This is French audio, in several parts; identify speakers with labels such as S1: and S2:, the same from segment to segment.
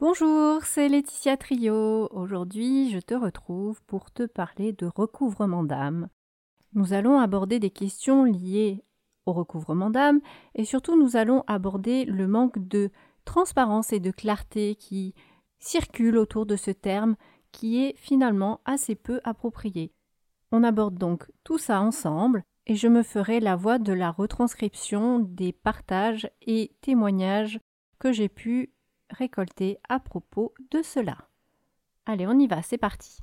S1: Bonjour, c'est Laetitia Trio. Aujourd'hui, je te retrouve pour te parler de recouvrement d'âme. Nous allons aborder des questions liées au recouvrement d'âme et surtout nous allons aborder le manque de transparence et de clarté qui circule autour de ce terme qui est finalement assez peu approprié. On aborde donc tout ça ensemble et je me ferai la voix de la retranscription des partages et témoignages que j'ai pu récolter à propos de cela. Allez, on y va, c'est parti.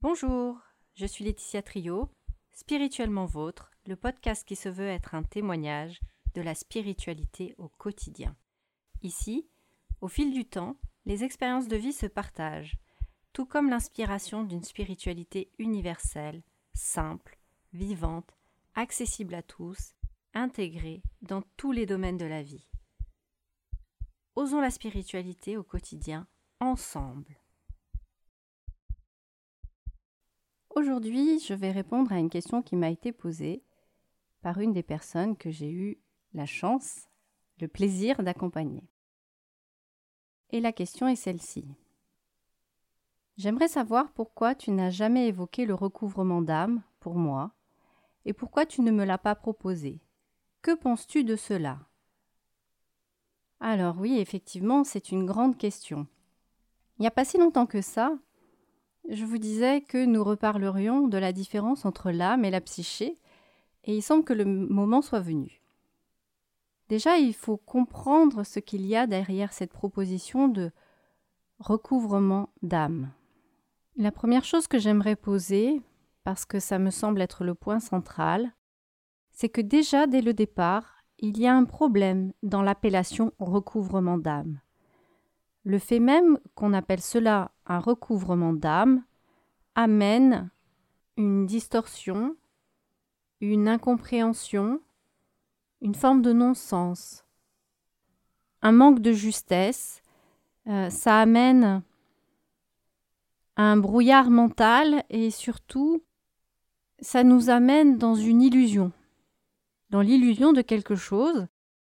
S1: Bonjour, je suis Laetitia Trio, Spirituellement Vôtre, le podcast qui se veut être un témoignage de la spiritualité au quotidien. Ici, au fil du temps, les expériences de vie se partagent, tout comme l'inspiration d'une spiritualité universelle, simple, vivante, accessible à tous, intégrée dans tous les domaines de la vie. Osons la spiritualité au quotidien ensemble. Aujourd'hui, je vais répondre à une question qui m'a été posée par une des personnes que j'ai eu la chance, le plaisir d'accompagner. Et la question est celle-ci. J'aimerais savoir pourquoi tu n'as jamais évoqué le recouvrement d'âme pour moi et pourquoi tu ne me l'as pas proposé. Que penses-tu de cela? Alors oui, effectivement, c'est une grande question. Il n'y a pas si longtemps que ça, je vous disais que nous reparlerions de la différence entre l'âme et la psyché, et il semble que le moment soit venu. Déjà, il faut comprendre ce qu'il y a derrière cette proposition de recouvrement d'âme. La première chose que j'aimerais poser, parce que ça me semble être le point central, c'est que déjà dès le départ, il y a un problème dans l'appellation recouvrement d'âme. Le fait même qu'on appelle cela un recouvrement d'âme amène une distorsion, une incompréhension, une forme de non-sens, un manque de justesse, euh, ça amène un brouillard mental et surtout ça nous amène dans une illusion, dans l'illusion de quelque chose,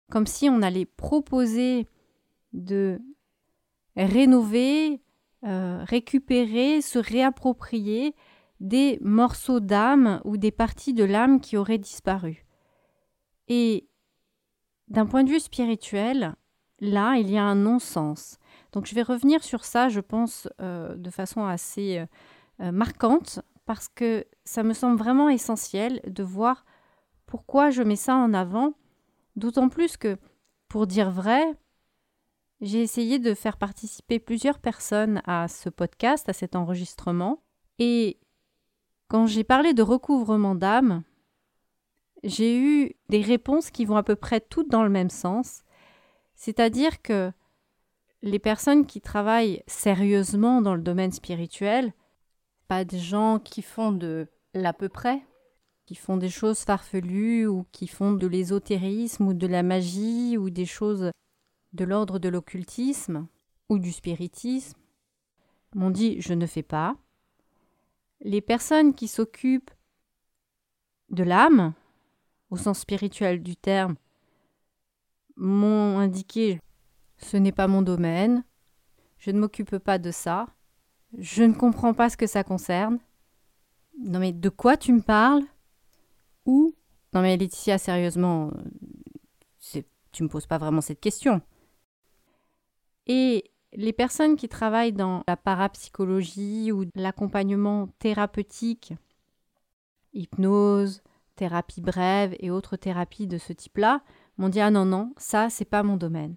S1: comme si on allait proposer de rénover, euh, récupérer, se réapproprier des morceaux d'âme ou des parties de l'âme qui auraient disparu. Et d'un point de vue spirituel, là, il y a un non-sens. Donc je vais revenir sur ça, je pense, euh, de façon assez euh, marquante, parce que ça me semble vraiment essentiel de voir pourquoi je mets ça en avant, d'autant plus que, pour dire vrai, j'ai essayé de faire participer plusieurs personnes à ce podcast, à cet enregistrement, et quand j'ai parlé de recouvrement d'âme, j'ai eu des réponses qui vont à peu près toutes dans le même sens, c'est-à-dire que les personnes qui travaillent sérieusement dans le domaine spirituel, pas des gens qui font de l'à peu près, qui font des choses farfelues ou qui font de l'ésotérisme ou de la magie ou des choses de l'ordre de l'occultisme ou du spiritisme, m'ont dit je ne fais pas. Les personnes qui s'occupent de l'âme, au sens spirituel du terme, m'ont indiqué ce n'est pas mon domaine, je ne m'occupe pas de ça, je ne comprends pas ce que ça concerne. Non mais de quoi tu me parles? Non mais Laetitia, sérieusement, tu me poses pas vraiment cette question. Et les personnes qui travaillent dans la parapsychologie ou l'accompagnement thérapeutique, hypnose, thérapie brève et autres thérapies de ce type-là, m'ont dit ah non non, ça c'est pas mon domaine.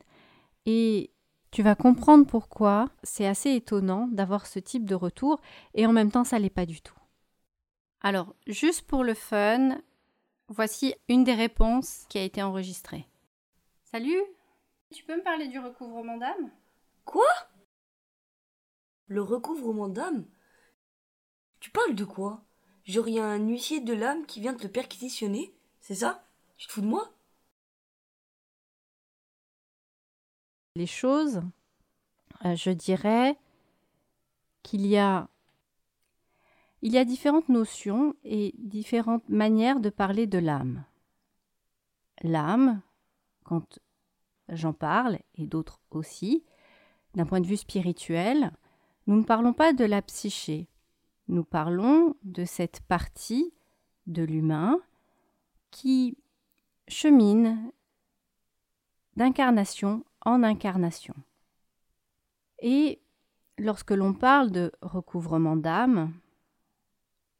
S1: Et tu vas comprendre pourquoi c'est assez étonnant d'avoir ce type de retour et en même temps ça l'est pas du tout. Alors, juste pour le fun, voici une des réponses qui a été enregistrée. Salut Tu peux me parler du recouvrement d'âme?
S2: Quoi? Le recouvrement d'âme? Tu parles de quoi? J'aurais un huissier de l'âme qui vient te perquisitionner C'est ça? Tu te fous de moi?
S1: Les choses, euh, je dirais qu'il y a il y a différentes notions et différentes manières de parler de l'âme. L'âme, quand j'en parle, et d'autres aussi, d'un point de vue spirituel, nous ne parlons pas de la psyché, nous parlons de cette partie de l'humain qui chemine d'incarnation en incarnation. Et lorsque l'on parle de recouvrement d'âme,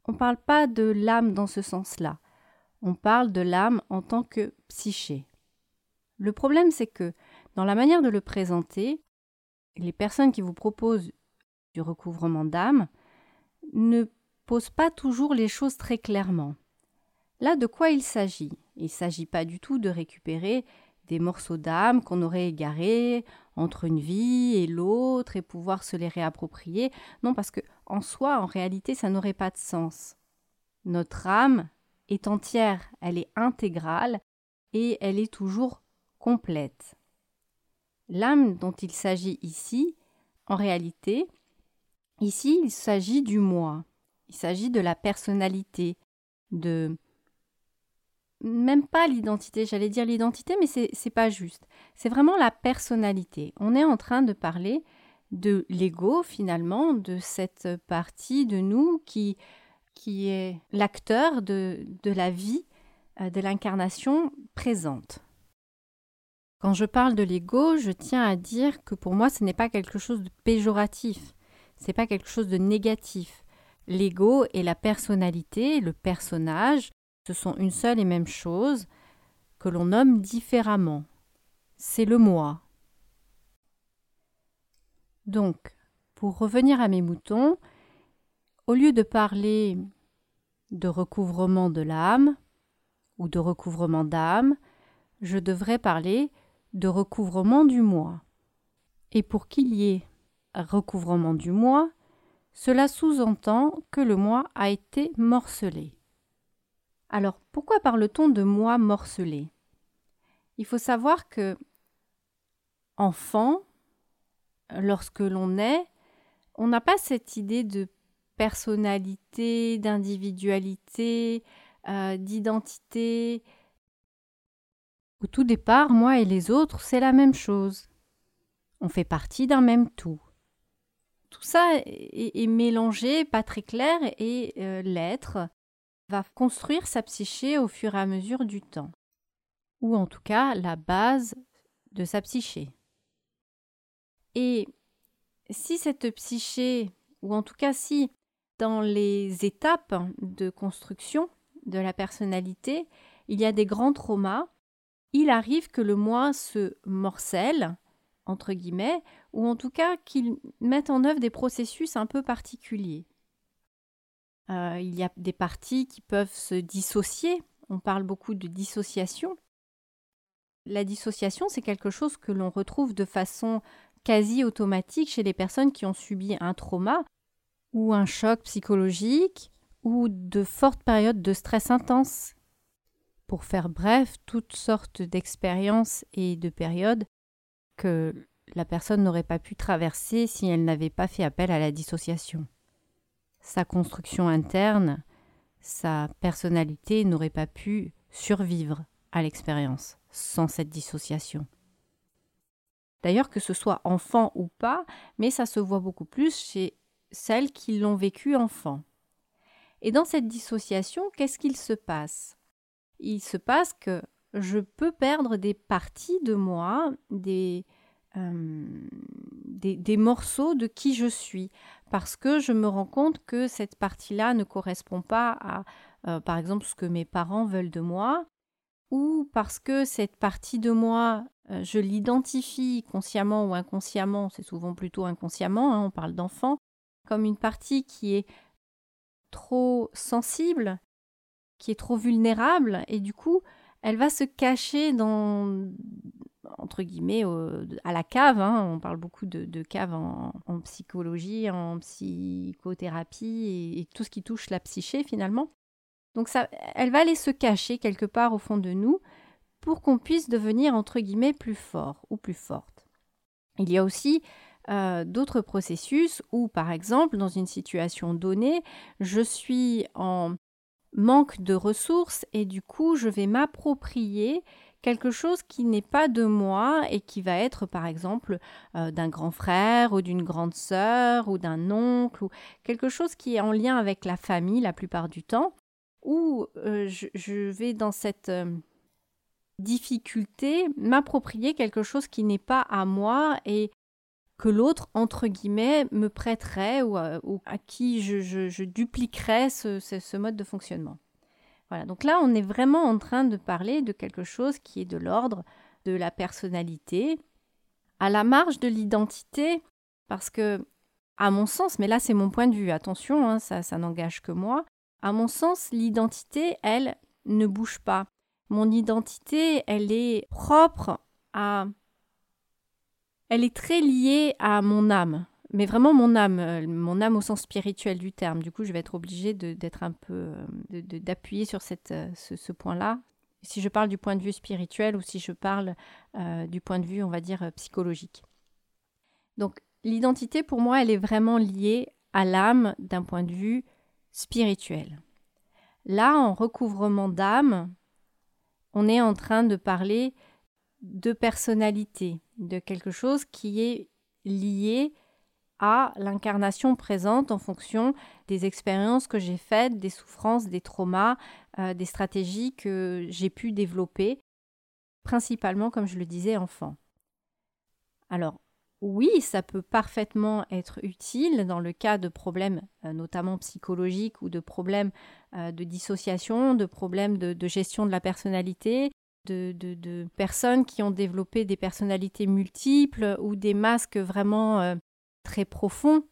S1: on ne parle pas de l'âme dans ce sens-là, on parle de l'âme en tant que psyché. Le problème, c'est que dans la manière de le présenter, les personnes qui vous proposent du recouvrement d'âme ne posent pas toujours les choses très clairement. Là, de quoi il s'agit? Il ne s'agit pas du tout de récupérer des morceaux d'âme qu'on aurait égarés entre une vie et l'autre et pouvoir se les réapproprier. Non, parce que en soi, en réalité, ça n'aurait pas de sens. Notre âme est entière, elle est intégrale et elle est toujours complète. L'âme dont il s'agit ici, en réalité, ici il s'agit du moi, il s'agit de la personnalité, de même pas l'identité, j'allais dire l'identité, mais c'est, pas juste. C'est vraiment la personnalité. On est en train de parler de l'ego finalement, de cette partie de nous qui, qui est l'acteur de, de la vie, euh, de l'incarnation présente. Quand je parle de l'ego, je tiens à dire que pour moi ce n'est pas quelque chose de péjoratif, c'est pas quelque chose de négatif. L'ego et la personnalité, le personnage, ce sont une seule et même chose que l'on nomme différemment. C'est le moi. Donc, pour revenir à mes moutons, au lieu de parler de recouvrement de l'âme ou de recouvrement d'âme, je devrais parler de recouvrement du moi. Et pour qu'il y ait recouvrement du moi, cela sous-entend que le moi a été morcelé. Alors, pourquoi parle-t-on de moi morcelé Il faut savoir que, enfant, lorsque l'on est, on n'a pas cette idée de personnalité, d'individualité, euh, d'identité. Au tout départ, moi et les autres, c'est la même chose. On fait partie d'un même tout. Tout ça est, mélangé, pas très clair, et euh, l'être va construire sa psyché au fur et à mesure du temps, ou en tout cas la base de sa psyché. Et si cette psyché, ou en tout cas si dans les étapes de construction de la personnalité, il y a des grands traumas, il arrive que le moi se morcelle, entre guillemets, ou en tout cas qu'il mette en œuvre des processus un peu particuliers. Euh, il y a des parties qui peuvent se dissocier. On parle beaucoup de dissociation. La dissociation, c'est quelque chose que l'on retrouve de façon quasi automatique chez les personnes qui ont subi un trauma ou un choc psychologique ou de fortes périodes de stress intense. Pour faire bref, toutes sortes d'expériences et de périodes que la personne n'aurait pas pu traverser si elle n'avait pas fait appel à la dissociation sa construction interne, sa personnalité n'aurait pas pu survivre à l'expérience sans cette dissociation. D'ailleurs, que ce soit enfant ou pas, mais ça se voit beaucoup plus chez celles qui l'ont vécu enfant. Et dans cette dissociation, qu'est-ce qu'il se passe? Il se passe que je peux perdre des parties de moi, des, euh, des, morceaux de qui je suis, parce que je me rends compte que cette partie-là ne correspond pas à, euh, par exemple, ce que mes parents veulent de moi, ou parce que cette partie de moi, euh, je l'identifie consciemment ou inconsciemment, c'est souvent plutôt inconsciemment, hein, on parle d'enfant, comme une partie qui est trop sensible, qui est trop vulnérable, et du coup, elle va se cacher dans, entre guillemets, à la cave. Hein. On parle beaucoup de, cave en, psychologie, en psychothérapie et, tout ce qui touche la psyché finalement. Donc ça, elle va aller se cacher quelque part au fond de nous pour qu'on puisse devenir entre guillemets plus fort ou plus forte. Il y a aussi euh, d'autres processus où, par exemple, dans une situation donnée, je suis en manque de ressources et du coup, je vais m'approprier quelque chose qui n'est pas de moi et qui va être par exemple euh, d'un grand frère ou d'une grande sœur ou d'un oncle ou quelque chose qui est en lien avec la famille la plupart du temps, où euh, je, vais dans cette euh, difficulté m'approprier quelque chose qui n'est pas à moi et que l'autre, entre guillemets, me prêterait ou à, qui je, dupliquerais ce mode de fonctionnement. Voilà, donc là, on est vraiment en train de parler de quelque chose qui est de l'ordre de la personnalité, à la marge de l'identité, parce que, à mon sens, mais là c'est mon point de vue, attention, hein, ça, ça n'engage que moi, à mon sens, l'identité, elle, ne bouge pas. Mon identité, elle est propre à... Elle est très liée à mon âme mais vraiment mon âme, euh, mon âme au sens spirituel du terme. Du coup, je vais être obligée d'être un peu, euh, d'appuyer sur cette, euh, ce, point-là. Si je parle du point de vue spirituel ou si je parle du point de vue, on va dire, psychologique. Donc, l'identité, pour moi, elle est vraiment liée à l'âme d'un point de vue spirituel. Là, en recouvrement d'âme, on est en train de parler de personnalité, de quelque chose qui est lié l'incarnation présente en fonction des expériences que j'ai faites, des souffrances, des traumas, euh, des stratégies que j'ai pu développer, principalement, comme je le disais, enfant. Alors, oui, ça peut parfaitement être utile dans le cas de problèmes euh, notamment psychologiques ou de problèmes euh, de dissociation, de problèmes de, gestion de la personnalité, de, de, personnes qui ont développé des personnalités multiples ou des masques vraiment très profond.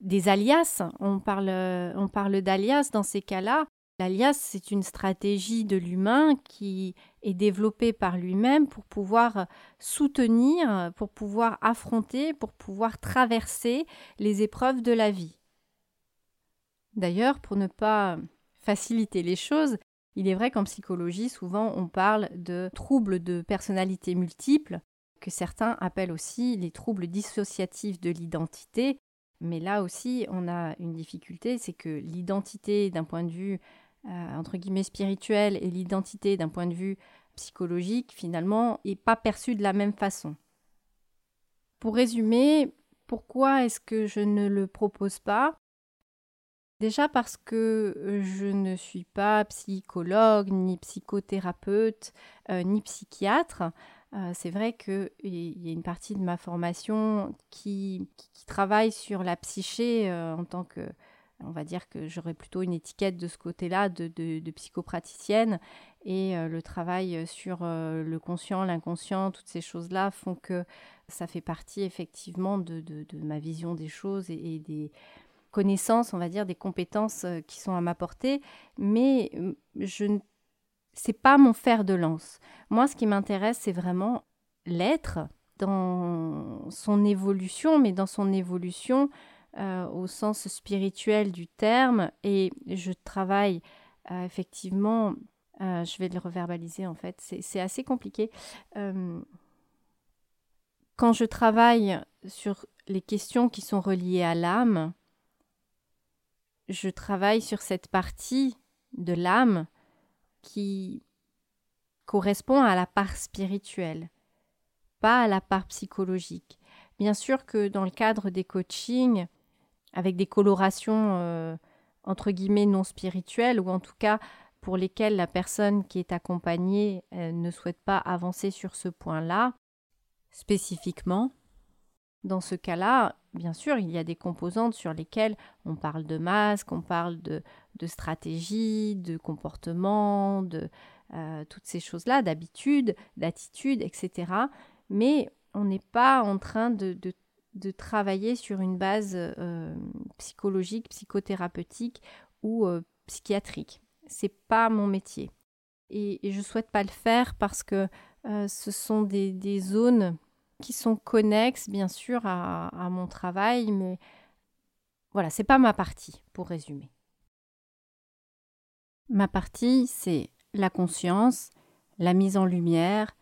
S1: Des alias, on parle, on parle d'alias dans ces cas-là. L'alias, c'est une stratégie de l'humain qui est développée par lui-même pour pouvoir soutenir, pour pouvoir affronter, pour pouvoir traverser les épreuves de la vie. D'ailleurs, pour ne pas faciliter les choses, il est vrai qu'en psychologie, souvent on parle de troubles de personnalité multiples que certains appellent aussi les troubles dissociatifs de l'identité. Mais là aussi, on a une difficulté, c'est que l'identité d'un point de vue euh, spirituel et l'identité d'un point de vue psychologique, finalement, n'est pas perçue de la même façon. Pour résumer, pourquoi est-ce que je ne le propose pas? Déjà parce que euh, je ne suis pas psychologue, ni psychothérapeute, euh, ni psychiatre. Euh, c'est vrai qu'il y a une partie de ma formation qui, travaille sur la psyché euh, en tant que, on va dire que j'aurais plutôt une étiquette de ce côté-là de, psychopraticienne. Et euh, le travail sur le conscient, l'inconscient, toutes ces choses-là font que ça fait partie effectivement de, ma vision des choses et, des connaissances, on va dire, des compétences qui sont à ma portée. Mais je ne c'est pas mon fer de lance. Moi, ce qui m'intéresse, c'est vraiment l'être dans son évolution, mais dans son évolution euh, au sens spirituel du terme. Et je travaille euh, effectivement, euh, je vais le reverbaliser en fait, c'est assez compliqué. quand je travaille sur les questions qui sont reliées à l'âme, je travaille sur cette partie de l'âme qui correspond à la part spirituelle, pas à la part psychologique. Bien sûr que dans le cadre des coachings, avec des colorations euh, entre guillemets non spirituelles, ou en tout cas pour lesquelles la personne qui est accompagnée euh, ne souhaite pas avancer sur ce point-là, spécifiquement, dans ce cas-là, bien sûr, il y a des composantes sur lesquelles on parle de masque, on parle de, de stratégie, de comportement, de euh, toutes ces choses-là, d'habitude, d'attitude, etc. Mais on n'est pas en train de, de, travailler sur une base euh, psychologique, psychothérapeutique ou euh, psychiatrique. C'est pas mon métier. Et, je souhaite pas le faire parce que ce sont des, des zones qui sont connexes, bien sûr, à, mon travail, mais voilà, c'est pas ma partie, pour résumer. Ma partie, c'est la conscience, la mise en lumière,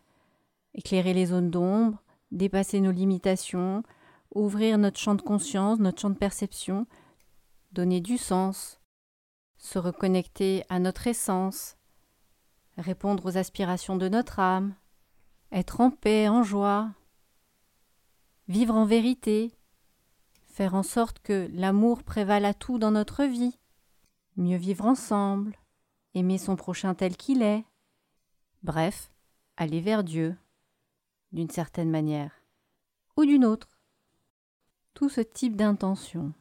S1: éclairer les zones d'ombre, dépasser nos limitations, ouvrir notre champ de conscience, notre champ de perception, donner du sens, se reconnecter à notre essence, répondre aux aspirations de notre âme, être en paix, en joie, vivre en vérité, faire en sorte que l'amour prévale à tout dans notre vie, mieux vivre ensemble, aimer son prochain tel qu'il est, bref, aller vers Dieu, d'une certaine manière, ou d'une autre. Tout ce type d'intention.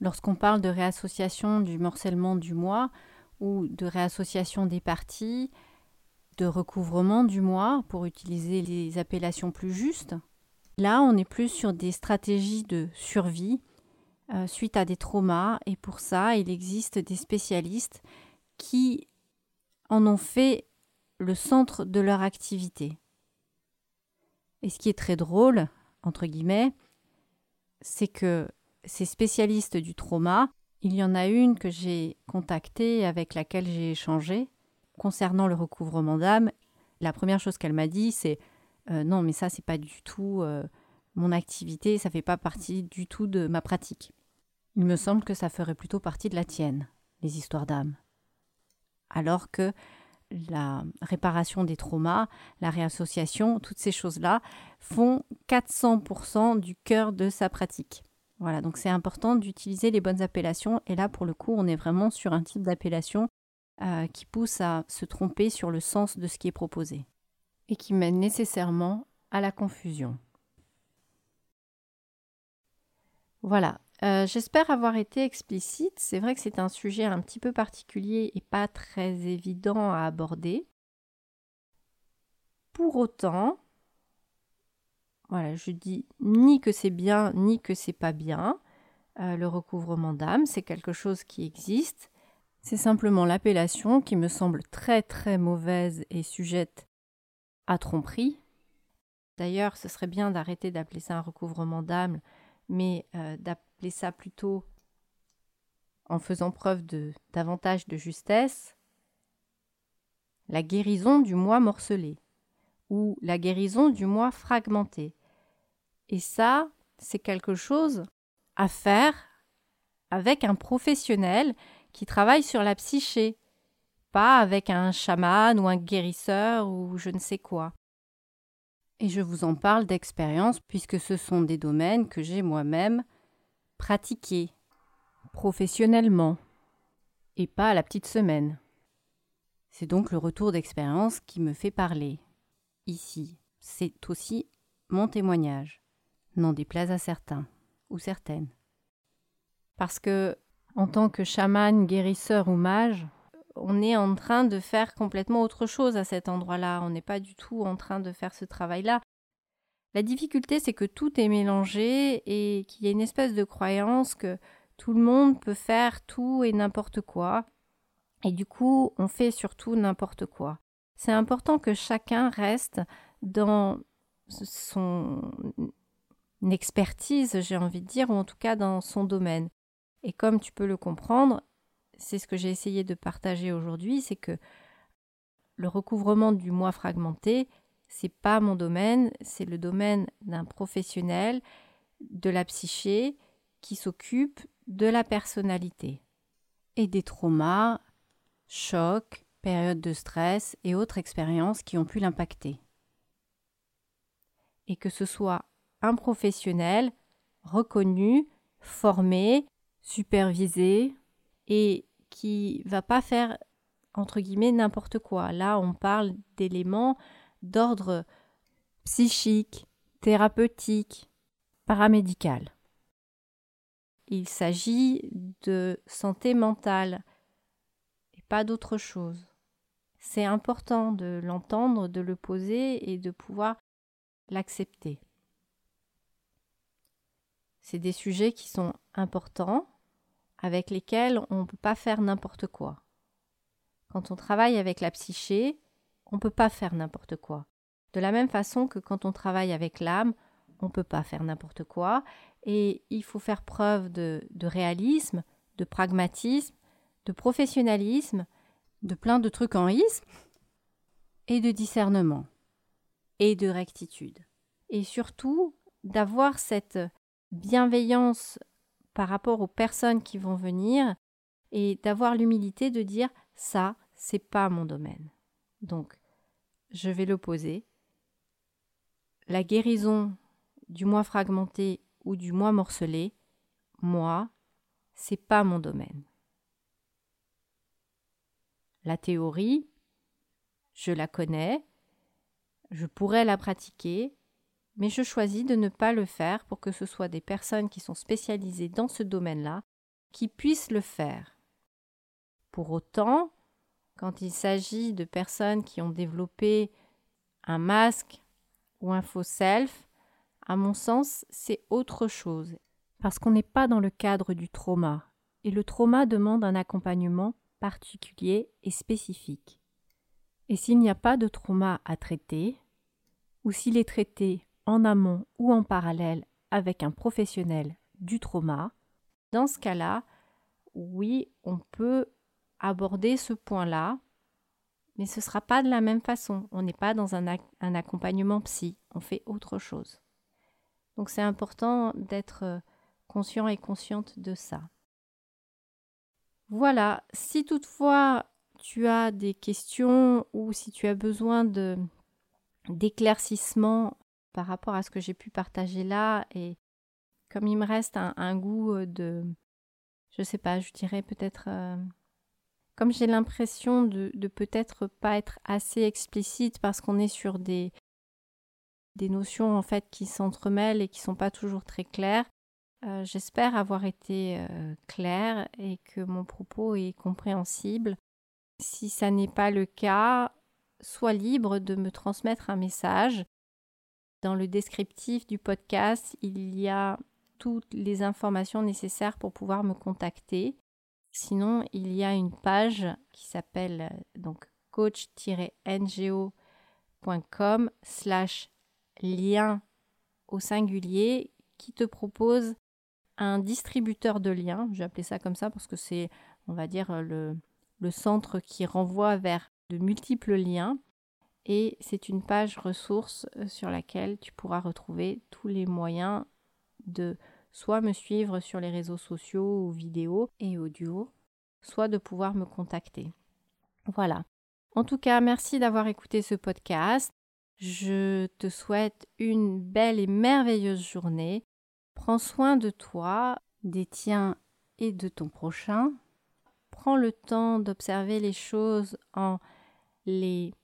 S1: Lorsqu'on parle de réassociation du morcellement du moi ou de réassociation des parties, de recouvrement du moi pour utiliser les appellations plus justes, là on est plus sur des stratégies de survie euh, suite à des traumas et pour ça il existe des spécialistes qui en ont fait le centre de leur activité. Et ce qui est très drôle, entre guillemets, c'est que ces spécialistes du trauma, il y en a une que j'ai contactée avec laquelle j'ai échangé concernant le recouvrement d'âme. La première chose qu'elle m'a dit, c'est euh, non, mais ça, c'est pas du tout euh, mon activité, ça fait pas partie du tout de ma pratique. Il me semble que ça ferait plutôt partie de la tienne, les histoires d'âme. Alors que la réparation des traumas, la réassociation, toutes ces choses-là font 400% du cœur de sa pratique. Voilà, donc c'est important d'utiliser les bonnes appellations. Et là, pour le coup, on est vraiment sur un type d'appellation euh, qui pousse à se tromper sur le sens de ce qui est proposé et qui mène nécessairement à la confusion. Voilà, euh, j'espère avoir été explicite. C'est vrai que c'est un sujet un petit peu particulier et pas très évident à aborder. Pour autant, voilà, je dis ni que c'est bien ni que c'est pas bien. Euh, le recouvrement d'âme, c'est quelque chose qui existe. C'est simplement l'appellation qui me semble très très mauvaise et sujette à tromperie. D'ailleurs, ce serait bien d'arrêter d'appeler ça un recouvrement d'âme, mais euh, d'appeler ça plutôt en faisant preuve de davantage de justesse, la guérison du moi morcelé ou la guérison du moi fragmenté. Et ça, c'est quelque chose à faire avec un professionnel qui travaille sur la psyché, pas avec un chaman ou un guérisseur ou je ne sais quoi. Et je vous en parle d'expérience puisque ce sont des domaines que j'ai moi-même pratiqués professionnellement et pas à la petite semaine. C'est donc le retour d'expérience qui me fait parler ici. C'est aussi mon témoignage, n'en déplaise à certains ou certaines. Parce que, en tant que chaman, guérisseur ou mage, on est en train de faire complètement autre chose à cet endroit-là. On n'est pas du tout en train de faire ce travail-là. La difficulté, c'est que tout est mélangé et qu'il y a une espèce de croyance que tout le monde peut faire tout et n'importe quoi. Et du coup, on fait surtout n'importe quoi. C'est important que chacun reste dans son expertise, j'ai envie de dire, ou en tout cas dans son domaine. Et comme tu peux le comprendre, c'est ce que j'ai essayé de partager aujourd'hui, c'est que le recouvrement du moi fragmenté, c'est pas mon domaine, c'est le domaine d'un professionnel de la psyché qui s'occupe de la personnalité et des traumas, chocs, périodes de stress et autres expériences qui ont pu l'impacter. Et que ce soit un professionnel reconnu, formé, supervisé et qui va pas faire entre guillemets n'importe quoi. Là, on parle d'éléments d'ordre psychique, thérapeutique, paramédical. Il s'agit de santé mentale et pas d'autre chose. C'est important de l'entendre, de le poser et de pouvoir l'accepter. C'est des sujets qui sont importants, avec lesquels on ne peut pas faire n'importe quoi. Quand on travaille avec la psyché, on ne peut pas faire n'importe quoi. De la même façon que quand on travaille avec l'âme, on ne peut pas faire n'importe quoi. Et il faut faire preuve de, réalisme, de pragmatisme, de professionnalisme, de plein de trucs en isme, et de discernement, et de rectitude. Et surtout, d'avoir cette bienveillance par rapport aux personnes qui vont venir et d'avoir l'humilité de dire ça, c'est pas mon domaine. Donc, je vais l'opposer. La guérison du moi fragmenté ou du moi morcelé, moi, c'est pas mon domaine. La théorie, je la connais, je pourrais la pratiquer, mais je choisis de ne pas le faire pour que ce soit des personnes qui sont spécialisées dans ce domaine-là qui puissent le faire. Pour autant, quand il s'agit de personnes qui ont développé un masque ou un faux self, à mon sens, c'est autre chose, parce qu'on n'est pas dans le cadre du trauma, et le trauma demande un accompagnement particulier et spécifique. Et s'il n'y a pas de trauma à traiter, ou s'il est traité en amont ou en parallèle avec un professionnel du trauma, dans ce cas-là, oui, on peut aborder ce point-là, mais ce ne sera pas de la même façon. On n'est pas dans un, accompagnement psy, on fait autre chose. Donc c'est important d'être euh, conscient et consciente de ça. Voilà, si toutefois tu as des questions ou si tu as besoin d'éclaircissement par rapport à ce que j'ai pu partager là et comme il me reste un, goût euh, de je sais pas je dirais peut-être euh, comme j'ai l'impression de, de peut-être pas être assez explicite parce qu'on est sur des des notions en fait qui s'entremêlent et qui sont pas toujours très claires euh, j'espère avoir été claire et que mon propos est compréhensible si ça n'est pas le cas, sois libre de me transmettre un message. Dans le descriptif du podcast, il y a toutes les informations nécessaires pour pouvoir me contacter. Sinon, il y a une page qui s'appelle donc coach-ngo.com slash lien au singulier qui te propose un distributeur de liens. J'ai appelé ça comme ça parce que c'est, on va dire, le, le centre qui renvoie vers de multiples liens et c'est une page ressources euh, sur laquelle tu pourras retrouver tous les moyens de soit me suivre sur les réseaux sociaux ou vidéos et audio, soit de pouvoir me contacter. Voilà. En tout cas, merci d'avoir écouté ce podcast. Je te souhaite une belle et merveilleuse journée. Prends soin de toi, des tiens et de ton prochain prends le temps d'observer les choses en les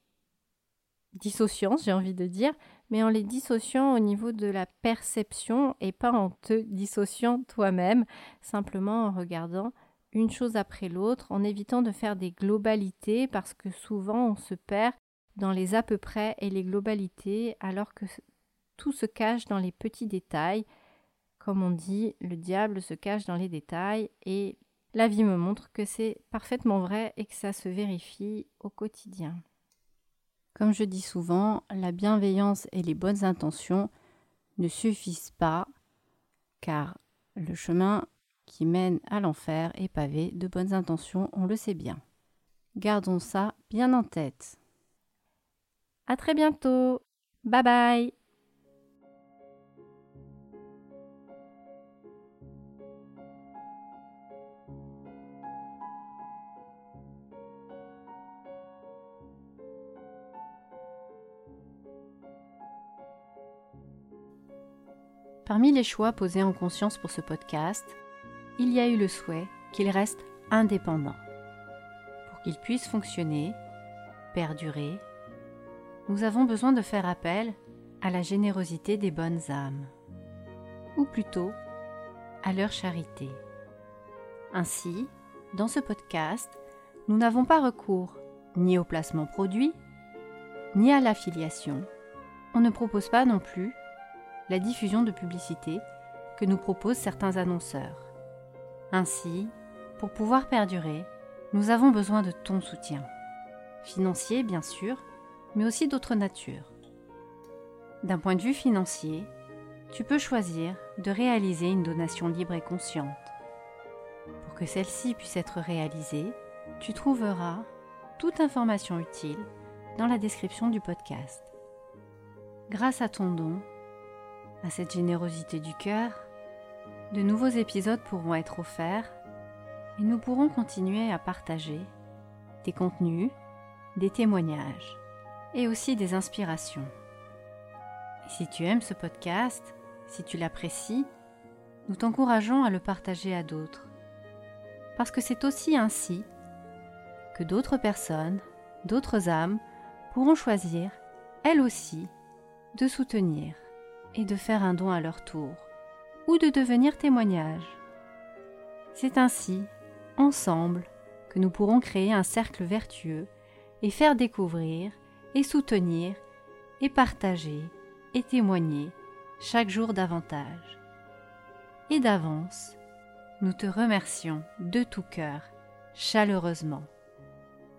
S1: dissociant, j'ai envie de dire, mais en les dissociant au niveau de la perception et pas en te dissociant toi-même, simplement en regardant une chose après l'autre, en évitant de faire des globalités parce que souvent on se perd dans les à peu près et les globalités alors que tout se cache dans les petits détails. Comme on dit, le diable se cache dans les détails et la vie me montre que c'est parfaitement vrai et que ça se vérifie au quotidien. Comme je dis souvent, la bienveillance et les bonnes intentions ne suffisent pas, car le chemin qui mène à l'enfer est pavé de bonnes intentions, on le sait bien. Gardons ça bien en tête. À très bientôt. Bye bye. Parmi les choix posés en conscience pour ce podcast, il y a eu le souhait qu'il reste indépendant. Pour qu'il puisse fonctionner, perdurer, nous avons besoin de faire appel à la générosité des bonnes âmes, ou plutôt à leur charité. Ainsi, dans ce podcast, nous n'avons pas recours ni au placement produit, ni à l'affiliation. On ne propose pas non plus la diffusion de publicité que nous proposent certains annonceurs. Ainsi, pour pouvoir perdurer, nous avons besoin de ton soutien. Financier, bien sûr, mais aussi d'autres natures. D'un point de vue financier, tu peux choisir de réaliser une donation libre et consciente. Pour que celle-ci puisse être réalisée, tu trouveras toute information utile dans la description du podcast. Grâce à ton don, à cette générosité du cœur, de nouveaux épisodes pourront être offerts et nous pourrons continuer à partager des contenus, des témoignages et aussi des inspirations. si tu aimes ce podcast, si tu l'apprécies, nous t'encourageons à le partager à d'autres. Parce que c'est aussi ainsi que d'autres personnes, d'autres âmes pourront choisir, elles aussi, de soutenir et de faire un don à leur tour, ou de devenir témoignage. C'est ainsi, ensemble, que nous pourrons créer un cercle vertueux et faire découvrir et soutenir et partager et témoigner chaque jour davantage. Et d'avance, nous te remercions de tout cœur, chaleureusement.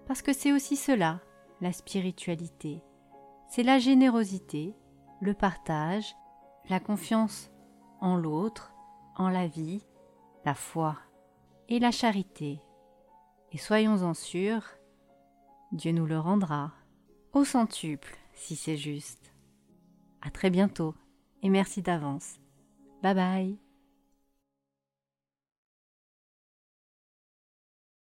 S1: Parce que c'est aussi cela, la spiritualité. C'est la générosité, le partage, la confiance en l'autre, en la vie, la foi et la charité. Et soyons-en sûrs, Dieu nous le rendra au centuple si c'est juste. À très bientôt et merci d'avance. Bye bye